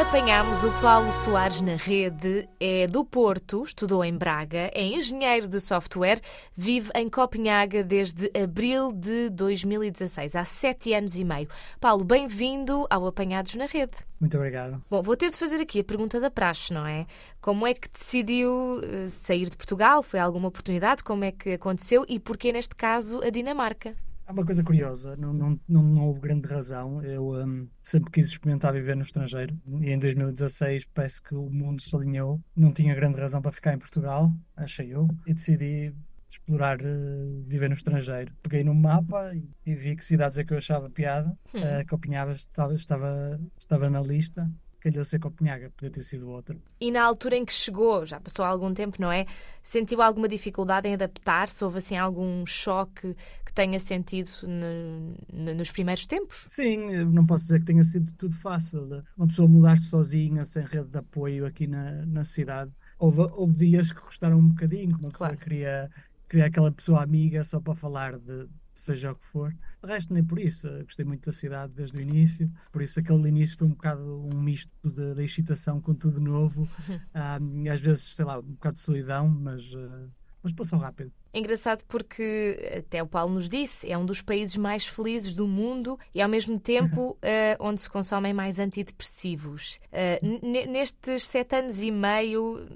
Apanhámos o Paulo Soares na rede, é do Porto, estudou em Braga, é engenheiro de software, vive em Copenhaga desde abril de 2016, há sete anos e meio. Paulo, bem-vindo ao Apanhados na Rede. Muito obrigado. Bom, vou ter de fazer aqui a pergunta da praxe, não é? Como é que decidiu eh, sair de Portugal? Foi alguma oportunidade? Como é que aconteceu? E porquê, neste caso, a Dinamarca? Há uma coisa curiosa, não, não, não, não houve grande razão. Eu hum, sempre quis experimentar viver no estrangeiro e em 2016 parece que o mundo se alinhou. Não tinha grande razão para ficar em Portugal, achei eu, e decidi explorar eh, viver no estrangeiro. Peguei no mapa e, e vi que cidades é que eu achava piada. Hum. Uh, Copenhaga estava, estava, estava na lista. Calhou ser Copenhaga, podia ter sido outra. E na altura em que chegou, já passou algum tempo, não é? Sentiu alguma dificuldade em adaptar-se? Houve assim algum choque que tenha sentido no- no- nos primeiros tempos? Sim, não posso dizer que tenha sido tudo fácil. Uma pessoa mudar-se sozinha, sem rede de apoio aqui na, na cidade. Houve, houve dias que custaram um bocadinho, que uma pessoa Claro. queria, queria aquela pessoa amiga só para falar de seja o que for. De resto, nem por isso. Eu gostei muito da cidade desde o início. Por isso, aquele início foi um bocado um misto de excitação com tudo novo. Ah, e às vezes, sei lá, um bocado de solidão, mas, ah, mas passou rápido. É Engraçado porque, até o Paulo nos disse, é um dos países mais felizes do mundo e, ao mesmo tempo, eh, onde se consomem mais antidepressivos. N- nestes sete anos e meio,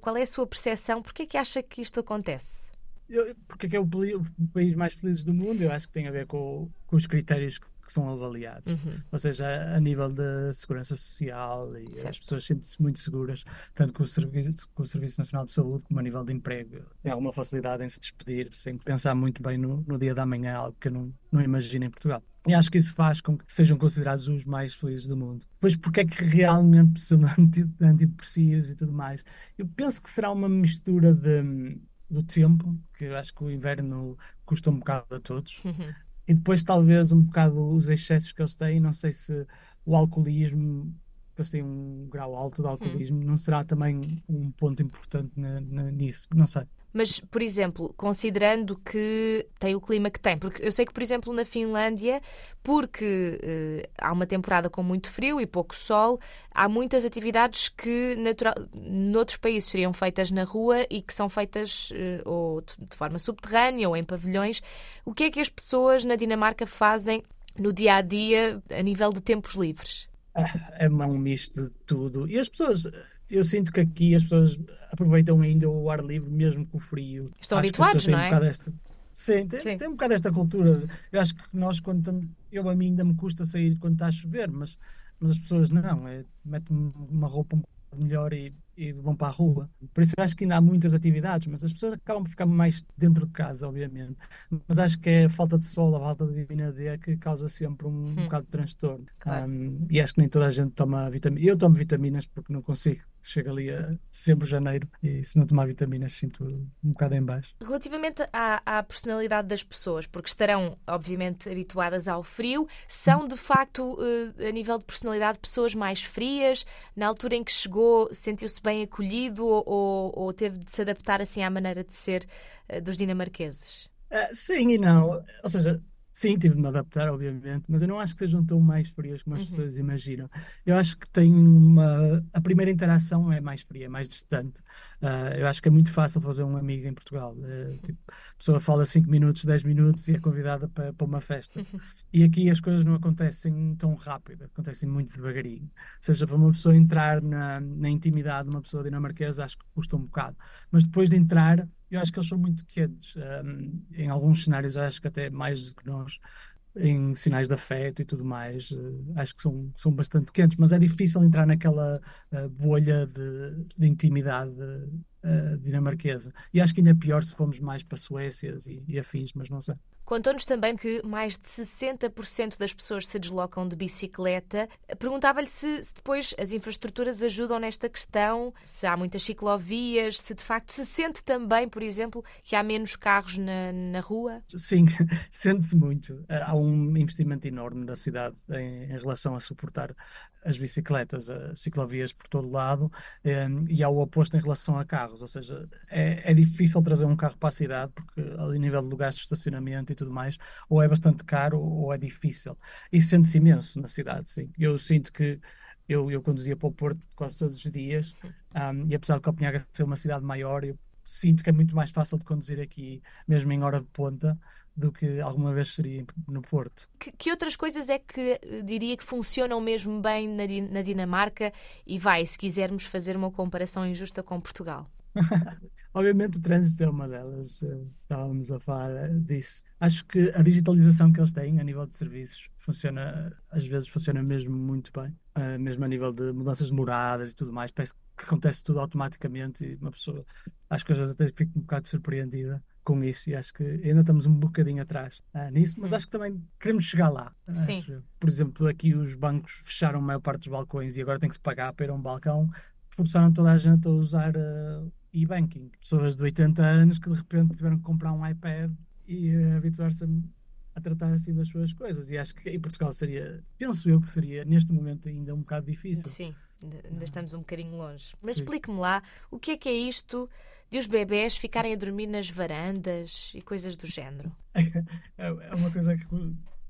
qual é a sua percepção? Porquê é que acha que isto acontece? Eu, porque é que é o país mais feliz do mundo? Eu acho que tem a ver com, com os critérios que, que são avaliados. Uhum. Ou seja, a nível de segurança social e Certo. as pessoas sentem-se muito seguras, tanto com o, serviço, com o Serviço Nacional de Saúde como a nível de emprego. Tem alguma facilidade em se despedir sem pensar muito bem no, no dia da manhã, algo que eu não, não imagino em Portugal. E acho que isso faz com que sejam considerados os mais felizes do mundo. Pois porque é que realmente precisam de anti- de antidepressivos e tudo mais? Eu penso que será uma mistura de, do tempo, que eu acho que o inverno custa um bocado a todos, Uhum. E depois talvez um bocado os excessos que eles têm, não sei se o alcoolismo, eles têm um grau alto de alcoolismo, não será também um ponto importante na- na- nisso, não sei. Mas, por exemplo, considerando que tem o clima que tem, porque eu sei que, por exemplo, na Finlândia, porque eh, há uma temporada com muito frio e pouco sol, há muitas atividades que natural, noutros países seriam feitas na rua e que são feitas eh, ou de, de forma subterrânea ou em pavilhões. O que é que as pessoas na Dinamarca fazem no dia a dia a nível de tempos livres? É um misto de tudo. E as pessoas, eu sinto que aqui as pessoas aproveitam ainda o ar livre, mesmo com o frio. Estão Acho habituados, não um é? esta- Sim, tem, Sim. tem um bocado esta cultura. Eu acho que nós, quando estamos. Eu, a mim, ainda me custa sair quando está a chover, mas, mas as pessoas não. É, metem uma roupa um bocado melhor e, e vão para a rua. Por isso, eu acho que ainda há muitas atividades, mas as pessoas acabam por ficar mais dentro de casa, obviamente. Mas acho que é a falta de sol, a falta de vitamina D que causa sempre um, bocado de transtorno. Claro. Um, e acho que nem toda a gente toma vitaminas. Eu tomo vitaminas porque não consigo. Chego ali a dezembro, janeiro e se não tomar vitaminas sinto um bocado em baixo. Relativamente à, à personalidade das pessoas, porque estarão, obviamente, habituadas ao frio, são de facto, eh, a nível de personalidade, pessoas mais frias? Na altura em que chegou, sentiu-se bem acolhido ou, ou- teve de se adaptar assim à maneira de ser eh, dos dinamarqueses? Ah, sim e não. Ou seja, sim, tive de me adaptar, obviamente, mas eu não acho que sejam tão mais frias como as Uhum. pessoas imaginam. Eu acho que tem uma. A primeira interação é mais fria, é mais distante. Ah, eu acho que é muito fácil fazer um amigo em Portugal. Eh, tipo, a pessoa fala 5 minutos, 10 minutos e é convidada para, para uma festa. E aqui as coisas não acontecem tão rápido, acontecem muito devagarinho. Ou seja, para uma pessoa entrar na, na intimidade de uma pessoa dinamarquesa, acho que custa um bocado. Mas depois de entrar, eu acho que eles são muito quentes. Um, em alguns cenários, acho que até mais do que nós, em sinais de afeto e tudo mais, eh, acho que são, são bastante quentes. Mas é difícil entrar naquela eh, bolha de, de intimidade eh, dinamarquesa. E acho que ainda é pior se formos mais para Suécias e, e afins, mas não sei. Contou-nos também que mais de 60% das pessoas se deslocam de bicicleta. Perguntava-lhe se, se depois as infraestruturas ajudam nesta questão, se há muitas ciclovias, se de facto se sente também, por exemplo, que há menos carros na, na rua. Sim, sente-se muito. Há um investimento enorme da cidade em, em relação a suportar as bicicletas, as ciclovias por todo lado, eh, e há o oposto em relação a carros. ou seja, é, é difícil trazer um carro para a cidade, porque ali nível de lugares de estacionamento tudo mais, ou é bastante caro ou é difícil. E sente-se imenso na cidade, sim. Eu sinto que eu, eu conduzia para o Porto quase todos os dias, um, e apesar de Copenhaga ser uma cidade maior, eu sinto que é muito mais fácil de conduzir aqui, mesmo em hora de ponta, do que alguma vez seria no Porto. Que, que outras coisas é que eh, diria que funcionam mesmo bem na, na Dinamarca? E vai, se quisermos fazer uma comparação injusta com Portugal. Obviamente o trânsito é uma delas, eh, estávamos a falar eh, disso. Acho que a digitalização que eles têm a nível de serviços funciona, às vezes funciona mesmo muito bem, eh, mesmo a nível de mudanças de moradas e tudo mais, parece que acontece tudo automaticamente e uma pessoa, acho que às vezes até fico um bocado surpreendida com isso e acho que ainda estamos um bocadinho atrás ah, nisso, mas acho que também queremos chegar lá. Sim. Acho, por exemplo, aqui os bancos fecharam a maior parte dos balcões e agora tem que se pagar para ir a um balcão, forçaram toda a gente a usar eh, e-banking. Pessoas de 80 anos que de repente tiveram que comprar um iPad e eh, habituar-se a, a tratar assim das suas coisas. E acho que em Portugal seria, penso eu que seria neste momento ainda um bocado difícil. Sim, ainda, ainda estamos um bocadinho longe. Mas explique-me lá, o que é que é isto de os bebés ficarem a dormir nas varandas e coisas do género? É, é uma coisa que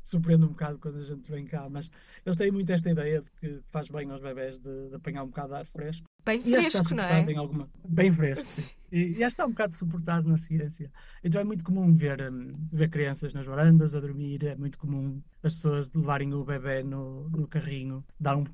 surpreende um bocado quando a gente vem cá, mas eles têm muito esta ideia de que faz bem aos bebés de, de apanhar um bocado de ar fresco. Bem E fresco, não é? alguma. Bem fresco, sim. E, e acho que está um bocado suportado na ciência. Então é muito comum ver, hum, ver crianças nas varandas a dormir, é muito comum as pessoas levarem o bebê no, no carrinho, dar um,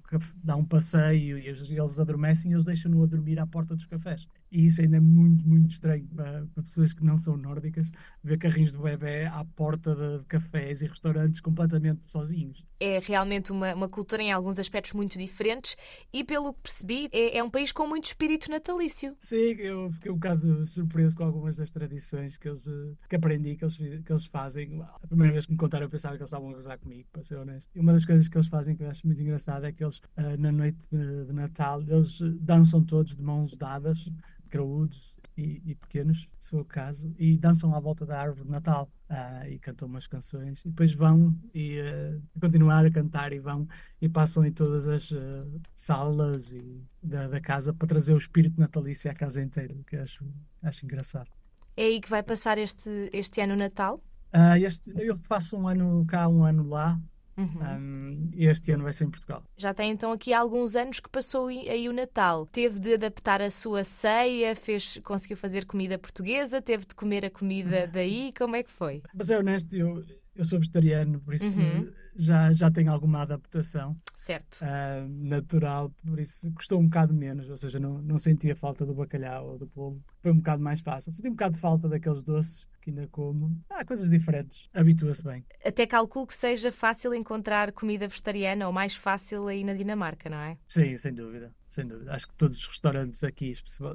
dar um passeio e eles, eles adormecem e eles deixam-no a dormir à porta dos cafés. E isso ainda é muito, muito estranho para, para pessoas que não são nórdicas, ver carrinhos de bebê à porta de, de cafés e restaurantes completamente sozinhos. É realmente uma, uma cultura em alguns aspectos muito diferentes e, pelo que percebi, é, é um país com muito espírito natalício. Sim, eu fiquei bocado surpreso com algumas das tradições que, eles, que aprendi que eles, que eles fazem. A primeira vez que me contaram, eu pensava que eles estavam a gozar comigo, para ser honesto. E uma das coisas que eles fazem que eu acho muito engraçado é que eles, eh, na noite de, de Natal, eles eh, dançam todos de mãos dadas, graúdos e, e pequenos, se for o caso, e dançam à volta da árvore de Natal. ah, e cantam umas canções e depois vão e eh, continuar a cantar e vão e passam em todas as eh, salas e da, da casa para trazer o espírito natalício à casa inteira, que acho, acho engraçado. É aí que vai passar este, este ano Natal? Ah, este, eu faço um ano cá, um ano lá, Uhum. e este ano vai ser em Portugal. Já tem então aqui alguns anos que passou aí aí o Natal. Teve de adaptar a sua ceia, fez, conseguiu fazer comida portuguesa, teve de comer a comida daí. Como é que foi? Mas é honesto, eu, eu sou vegetariano, por isso Uhum. já, já tenho alguma adaptação Certo. ah, natural, por isso custou um bocado menos, ou seja, não, não sentia falta do bacalhau ou do polvo, foi um bocado mais fácil. Senti um bocado de falta daqueles doces que ainda como. Há coisas diferentes, habitua-se bem. Até calculo que seja fácil encontrar comida vegetariana ou mais fácil aí na Dinamarca, não é? Sim, sem dúvida, sem dúvida. Acho que todos os restaurantes aqui,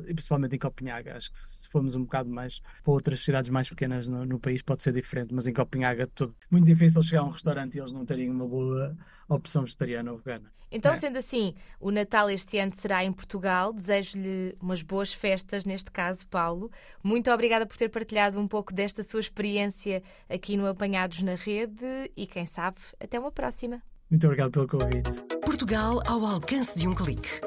e principalmente em Copenhaga, acho que se formos um bocado mais para outras cidades mais pequenas no, no país pode ser diferente, mas em Copenhaga tudo muito difícil chegar a um restaurante e eles não terem uma boa opção vegetariana ou vegana. Então, É. sendo assim, o Natal este ano será em Portugal. Desejo-lhe umas boas festas, neste caso, Paulo. Muito obrigada por ter partilhado um pouco desta sua experiência aqui no Apanhados na Rede e, quem sabe, até uma próxima. Muito obrigado pelo convite. Portugal ao alcance de um clique.